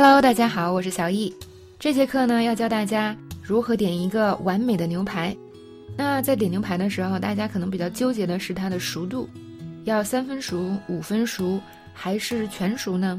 Hello，大家好，我是小易。这节课呢，要教大家如何点一个完美的牛排。那在点牛排的时候，大家可能比较纠结的是它的熟度，要三分熟、五分熟还是全熟呢？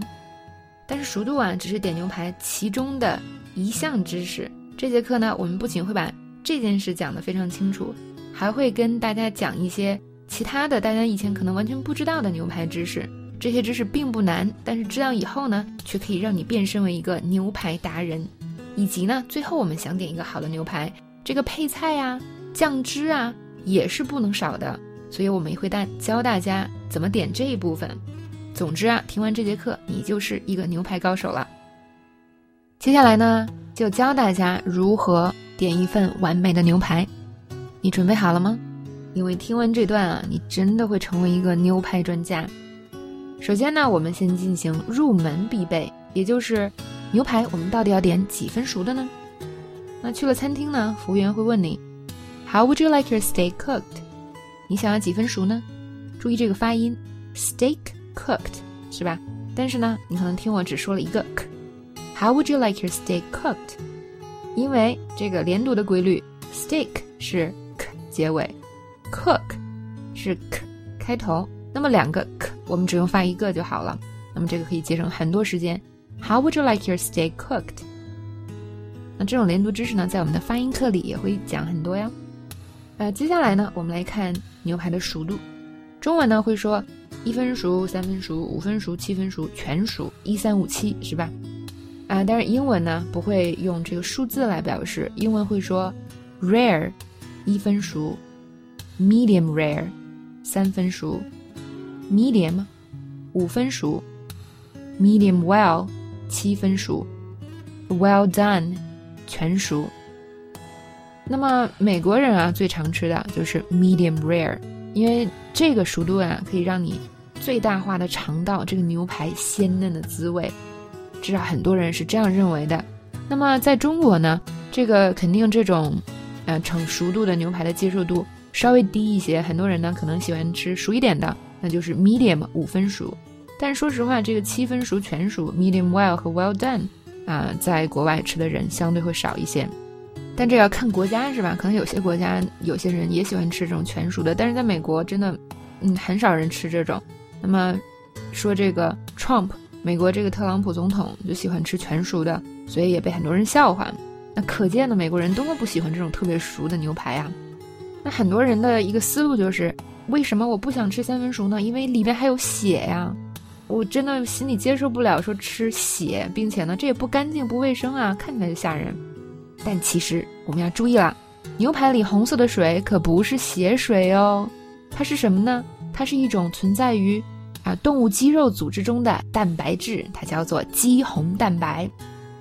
但是熟度啊，只是点牛排其中的一项知识。这节课呢，我们不仅会把这件事讲得非常清楚，还会跟大家讲一些其他的大家以前可能完全不知道的牛排知识。这些知识并不难，但是知道以后呢，却可以让你变身为一个牛排达人。以及呢，最后我们想点一个好的牛排，这个配菜呀、酱汁啊也是不能少的。所以我们也会带教大家怎么点这一部分。总之啊，听完这节课，你就是一个牛排高手了。接下来呢，就教大家如何点一份完美的牛排。你准备好了吗？因为听完这段啊，你真的会成为一个牛排专家。首先呢，我们先进行入门必备，也就是牛排，我们到底要点几分熟的呢？那去了餐厅呢，服务员会问你，How would you like your steak cooked？你想要几分熟呢？注意这个发音，steak cooked，是吧？但是呢，你可能听我只说了一个 k，How would you like your steak cooked？因为这个连读的规律，steak 是 k 结尾，cook 是 k 开头。那么两个 k 我们只用发一个就好了。那么这个可以节省很多时间。How would you like your steak cooked？那这种连读知识呢，在我们的发音课里也会讲很多呀。呃，接下来呢，我们来看牛排的熟度。中文呢会说一分熟、三分熟、五分熟、七分熟、全熟，一三五七是吧？啊，但是英文呢不会用这个数字来表示，英文会说 rare 一分熟，medium rare 三分熟。medium，五分熟；medium well，七分熟；well done，全熟。那么美国人啊，最常吃的就是 medium rare，因为这个熟度啊，可以让你最大化的尝到这个牛排鲜嫩的滋味。至少很多人是这样认为的。那么在中国呢，这个肯定这种，呃，成熟度的牛排的接受度稍微低一些。很多人呢，可能喜欢吃熟一点的。那就是 medium 五分熟，但说实话，这个七分熟全熟 medium well 和 well done 啊，在国外吃的人相对会少一些，但这要看国家是吧？可能有些国家有些人也喜欢吃这种全熟的，但是在美国真的，嗯，很少人吃这种。那么说这个 Trump 美国这个特朗普总统就喜欢吃全熟的，所以也被很多人笑话。那可见呢，美国人多么不喜欢这种特别熟的牛排啊！那很多人的一个思路就是。为什么我不想吃三分熟呢？因为里面还有血呀，我真的心里接受不了说吃血，并且呢，这也不干净不卫生啊，看起来就吓人。但其实我们要注意了，牛排里红色的水可不是血水哦，它是什么呢？它是一种存在于啊动物肌肉组织中的蛋白质，它叫做肌红蛋白。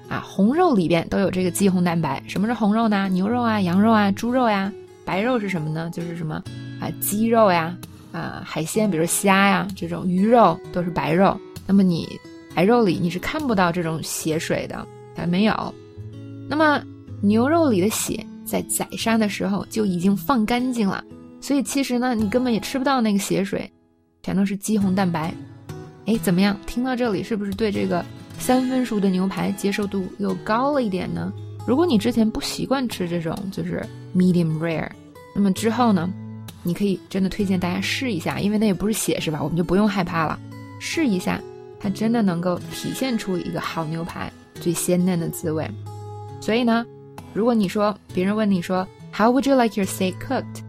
啊，红肉里边都有这个肌红蛋白。什么是红肉呢？牛肉啊，羊肉啊，猪肉呀。白肉是什么呢？就是什么。啊，鸡肉呀，啊，海鲜，比如虾呀，这种鱼肉都是白肉。那么你白肉里你是看不到这种血水的，还没有。那么牛肉里的血在宰杀的时候就已经放干净了，所以其实呢，你根本也吃不到那个血水，全都是肌红蛋白。哎，怎么样？听到这里是不是对这个三分熟的牛排接受度又高了一点呢？如果你之前不习惯吃这种就是 medium rare，那么之后呢？你可以真的推荐大家试一下，因为那也不是血，是吧？我们就不用害怕了，试一下，它真的能够体现出一个好牛排最鲜嫩的滋味。所以呢，如果你说别人问你说 How would you like your steak cooked？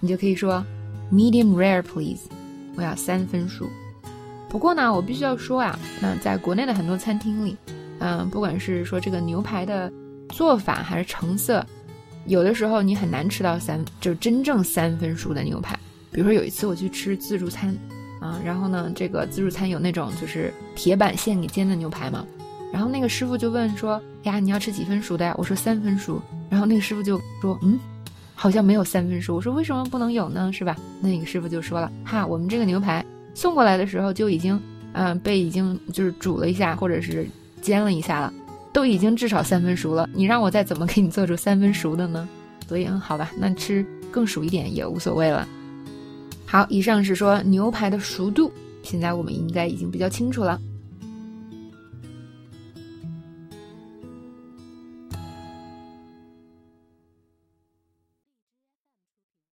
你就可以说 Medium rare, please。我要三分熟。不过呢，我必须要说啊，那在国内的很多餐厅里，嗯，不管是说这个牛排的做法还是成色。有的时候你很难吃到三，就是真正三分熟的牛排。比如说有一次我去吃自助餐，啊，然后呢，这个自助餐有那种就是铁板现给煎的牛排嘛，然后那个师傅就问说：“呀，你要吃几分熟的呀？”我说三分熟，然后那个师傅就说：“嗯，好像没有三分熟。”我说：“为什么不能有呢？是吧？”那个师傅就说了：“哈，我们这个牛排送过来的时候就已经，嗯，被已经就是煮了一下或者是煎了一下了。”都已经至少三分熟了，你让我再怎么给你做出三分熟的呢？所以，嗯，好吧，那吃更熟一点也无所谓了。好，以上是说牛排的熟度，现在我们应该已经比较清楚了。